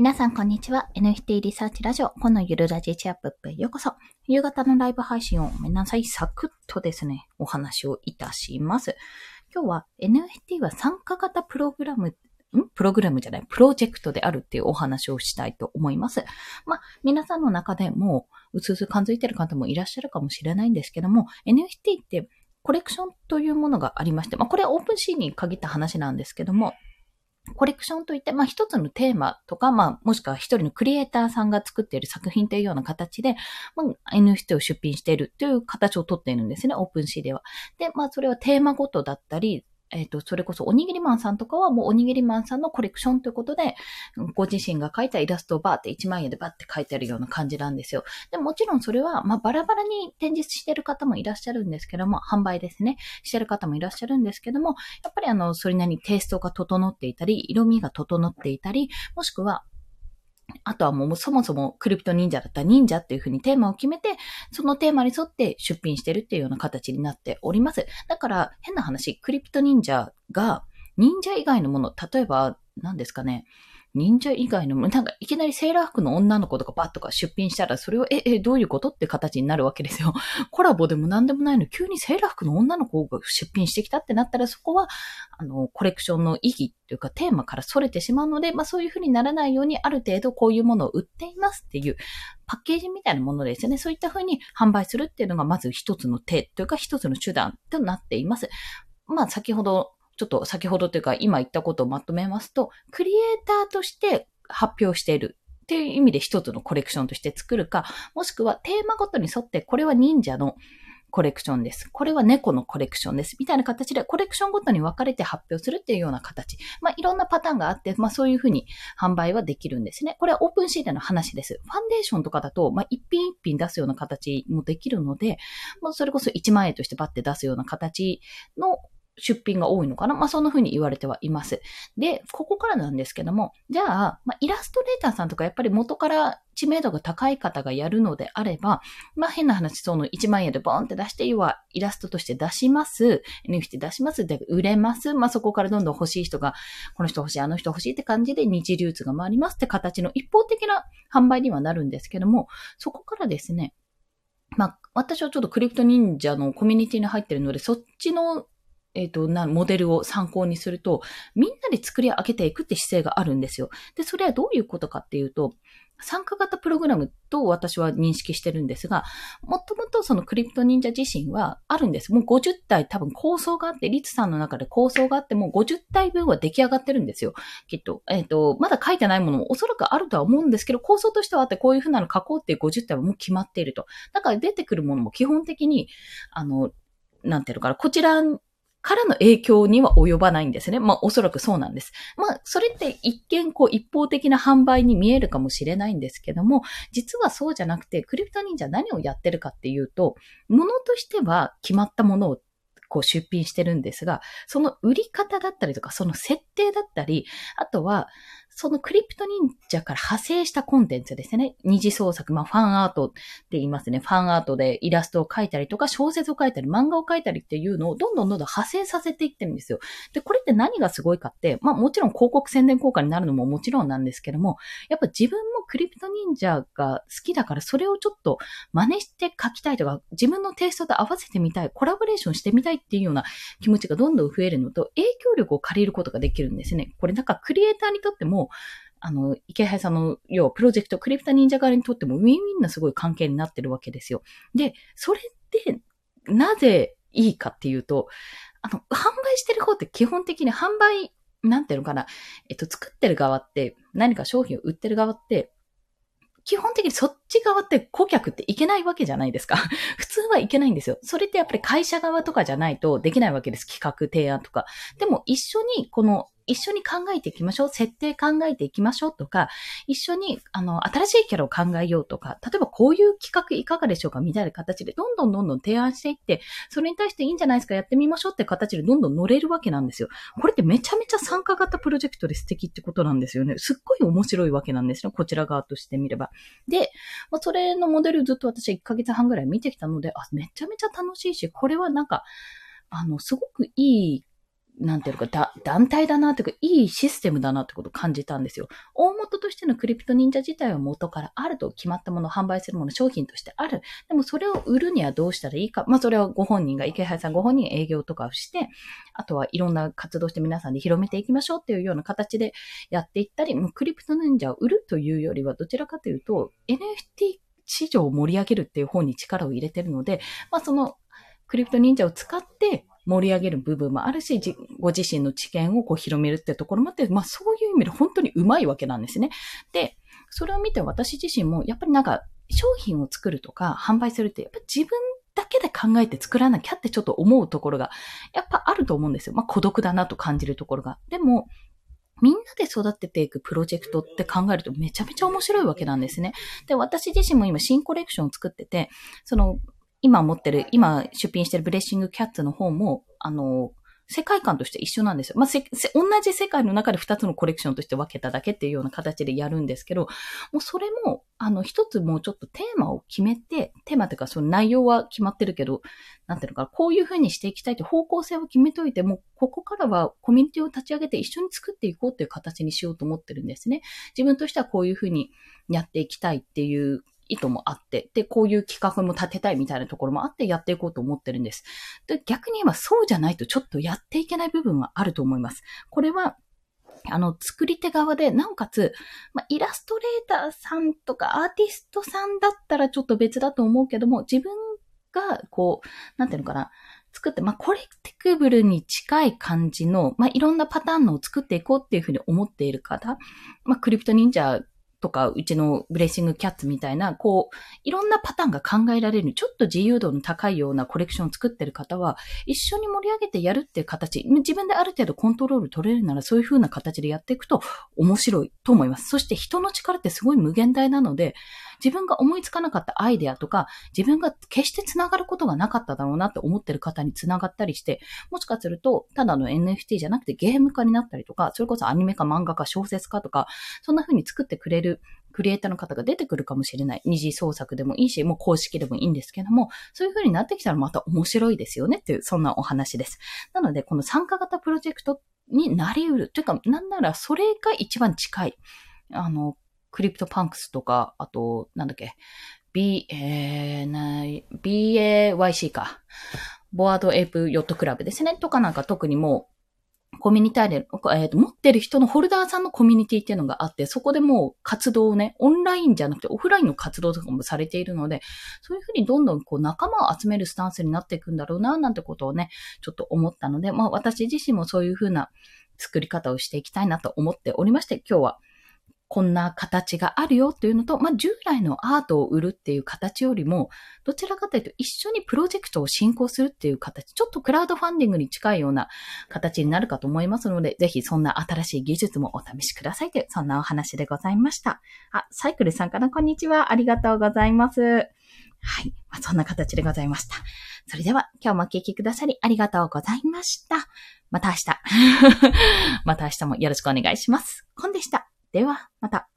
皆さん、こんにちは。NFT リサーチラジオ、このゆるラジチアップへようこそ。夕方のライブ配信をごめんなさい、サクッとですね、お話をいたします。今日は NFT は参加型プログラム、ん？プログラムじゃない、プロジェクトであるっていうお話をしたいと思います。まあ、皆さんの中でもう、うつうつ感づいてる方もいらっしゃるかもしれないんですけども、NFT ってコレクションというものがありまして、まあ、これはオープンシーンに限った話なんですけども、コレクションといって、まあ一つのテーマとか、まあもしくは一人のクリエイターさんが作っている作品というような形で、まあ NFT を出品しているという形をとっているんですね、オープンシーでは。で、まあそれはテーマごとだったり、えっ、ー、と、それこそおにぎりマンさんとかはもうおにぎりマンさんのコレクションということで、ご自身が描いたイラストをバーって1万円でバーって描いてあるような感じなんですよ。でもちろんそれは、まあ、バラバラに展示してる方もいらっしゃるんですけども、販売ですね、してる方もいらっしゃるんですけども、やっぱりあの、それなりにテイストが整っていたり、色味が整っていたり、もしくは、あとはもうそもそもクリプト忍者だったら忍者っていうふうにテーマを決めて、そのテーマに沿って出品してるっていうような形になっております。だから変な話、クリプト忍者が忍者以外のもの、例えば何ですかね、忍者以外の、なんかいきなりセーラー服の女の子とかバッとか出品したら、それを、え、え、どういうことって形になるわけですよ。コラボでも何でもないの急にセーラー服の女の子が出品してきたってなったら、そこは、あの、コレクションの意義というかテーマから逸れてしまうので、まあそういうふうにならないように、ある程度こういうものを売っていますっていう、パッケージみたいなものですよね。そういったふうに販売するっていうのが、まず一つの手というか一つの手段となっています。まあ先ほどちょっと先ほどというか今言ったことをまとめますと、クリエイターとして発表しているっていう意味で一つのコレクションとして作るか、もしくはテーマごとに沿ってこれは忍者のコレクションです。これは猫のコレクションです。みたいな形でコレクションごとに分かれて発表するっていうような形。まあ、いろんなパターンがあって、まあ、そういうふうに販売はできるんですね。これはオープンシーでの話です。ファンデーションとかだと、まあ、一品一品出すような形もできるので、まあ、それこそ1万円としてバッて出すような形の出品が多いのかな？まあ、そんな風に言われてはいます。で、ここからなんですけども、じゃあ、まあ、イラストレーターさんとかやっぱり元から知名度が高い方がやるのであれば、まあ、変な話、その1万円でボーンって出して、要はイラストとして出します。NFT 出します。で、売れます。まあ、そこからどんどん欲しい人が、この人欲しい、あの人欲しいって感じで二次流通が回りますって形の一方的な販売にはなるんですけども、そこからですね、まあ、私はちょっとクリプト忍者のコミュニティに入ってるので、そっちのえっ、ー、と、な、モデルを参考にすると、みんなで作り上げていくって姿勢があるんですよ。で、それはどういうことかっていうと、参加型プログラムと私は認識してるんですが、もともとそのクリプト忍者自身はあるんです。もう50体多分構想があって、リツさんの中で構想があってもう50体分は出来上がってるんですよ。きっと。えっ、ー、と、まだ書いてないものもおそらくあるとは思うんですけど、構想としてはあってこういうふうなの書こうっていう50体はもう決まっていると。だから出てくるものも基本的に、あの、なんていうのかな、こちらからの影響には及ばないんですね。まあ、おそらくそうなんです。まあ、それって一見、こう、一方的な販売に見えるかもしれないんですけども、実はそうじゃなくて、クリプト忍者何をやってるかっていうと、ものとしては決まったものをこう出品してるんですが、その売り方だったりとか、その設定だったり、あとは、そのクリプト忍者から派生したコンテンツですね。二次創作、まあファンアートって言いますね。ファンアートでイラストを描いたりとか、小説を書いたり、漫画を描いたりっていうのをどんどんどんどん派生させていってるんですよ。で、これって何がすごいかって、まあもちろん広告宣伝効果になるのももちろんなんですけども、やっぱ自分クリプト忍者が好きだからそれをちょっと真似して書きたいとか、自分のテイストと合わせてみたい、コラボレーションしてみたいっていうような気持ちがどんどん増えるのと、影響力を借りることができるんですね。これなんかクリエイターにとっても、あの、池原さんの、要はプロジェクト、クリプタ忍者側にとってもウィンウィンなすごい関係になってるわけですよ。で、それってなぜいいかっていうと、あの、販売してる方って基本的に販売、なんていうのかな、えっと、作ってる側って、何か商品を売ってる側って、基本的にそっち側って顧客っていけないわけじゃないですか。普通はいけないんですよ。それってやっぱり会社側とかじゃないとできないわけです。企画、提案とか。でも一緒にこの一緒に考えていきましょう。設定考えていきましょうとか、一緒に、あの、新しいキャラを考えようとか、例えばこういう企画いかがでしょうかみたいな形で、どんどんどんどん提案していって、それに対していいんじゃないですかやってみましょうって形でどんどん乗れるわけなんですよ。これってめちゃめちゃ参加型プロジェクトで素敵ってことなんですよね。すっごい面白いわけなんですよ。こちら側としてみれば。で、まあ、それのモデルずっと私は1ヶ月半ぐらい見てきたので、あ、めちゃめちゃ楽しいし、これはなんか、あの、すごくいいなんていうか、だ、団体だなっていうか、いいシステムだなってことを感じたんですよ。大元としてのクリプト忍者自体は元からあると決まったもの、販売するもの、商品としてある。でもそれを売るにはどうしたらいいか。まあそれはご本人が、池原さんご本人営業とかをして、あとはいろんな活動して皆さんで広めていきましょうっていうような形でやっていったり、もうクリプト忍者を売るというよりは、どちらかというと、NFT 市場を盛り上げるっていう方に力を入れてるので、まあそのクリプト忍者を使って盛り上げる部分もあるし、ご自身の知見をこう広めるってところもあって、まあそういう意味で本当にうまいわけなんですね。で、それを見て私自身も、やっぱりなんか商品を作るとか販売するって、やっぱ自分だけで考えて作らなきゃってちょっと思うところが、やっぱあると思うんですよ。まあ孤独だなと感じるところが。でも、みんなで育てていくプロジェクトって考えるとめちゃめちゃ面白いわけなんですね。で、私自身も今新コレクションを作ってて、その今持ってる、今出品してるブレッシングキャッツの方も、あの、世界観として一緒なんですよ。まあ、せ、同じ世界の中で二つのコレクションとして分けただけっていうような形でやるんですけど、もうそれも、あの、一つもうちょっとテーマを決めて、テーマっていうかその内容は決まってるけど、なんていうのか、こういうふうにしていきたいって方向性を決めといて、もうここからはコミュニティを立ち上げて一緒に作っていこうっていう形にしようと思ってるんですね。自分としてはこういうふうにやっていきたいっていう意図もあって、で、こういう企画も立てたいみたいなところもあってやっていこうと思ってるんです。で、逆に言えばそうじゃないとちょっとやっていけない部分はあると思います。これは、あの、作り手側で、なおかつ、まあ、イラストレーターさんとかアーティストさんだったらちょっと別だと思うけども、自分が、こう、なんていうのかな、作って、まあ、コレクティブルに近い感じの、まあ、いろんなパターンのを作っていこうっていうふうに思っている方、まあ、クリプト忍者とか、うちのブレッシングキャッツみたいな、こう、いろんなパターンが考えられる、ちょっと自由度の高いようなコレクションを作ってる方は、一緒に盛り上げてやるっていう形、自分である程度コントロール取れるなら、そういう風な形でやっていくと面白いと思います。そして人の力ってすごい無限大なので、自分が思いつかなかったアイデアとか、自分が決して繋がることがなかっただろうなって思ってる方に繋がったりして、もしかすると、ただの NFT じゃなくてゲーム化になったりとか、それこそアニメ化、漫画化、小説化とか、そんな風に作ってくれるクリエイターの方が出てくるかもしれない。二次創作でもいいし、もう公式でもいいんですけども、そういう風になってきたらまた面白いですよねっていう、そんなお話です。なので、この参加型プロジェクトになり得る。というか、なんならそれが一番近い。あの、 CryptoPunks とか、あと、なんだっけ、B、えー、な BAYC か。 Bored Ape Yacht Club ですね。とかなんか特にもう、コミュニティで、えーと、持ってる人のホルダーさんのコミュニティっていうのがあって、そこでもう活動をね、オンラインじゃなくてオフラインの活動とかもされているので、そういうふうにどんどんこう仲間を集めるスタンスになっていくんだろうな、なんてことをね、ちょっと思ったので、まあ私自身もそういうふうな作り方をしていきたいなと思っておりまして、今日はこんな形があるよっていうのと、まあ、従来のアートを売るっていう形よりも、どちらかというと一緒にプロジェクトを進行するっていう形、ちょっとクラウドファンディングに近いような形になるかと思いますので、ぜひそんな新しい技術もお試しくださいという、そんなお話でございました。あ、サイクルさんかなこんにちは。ありがとうございます。はい。まあ、そんな形でございました。それでは、今日もお聞きくださりありがとうございました。また明日。また明日もよろしくお願いします。コンでした。では、また。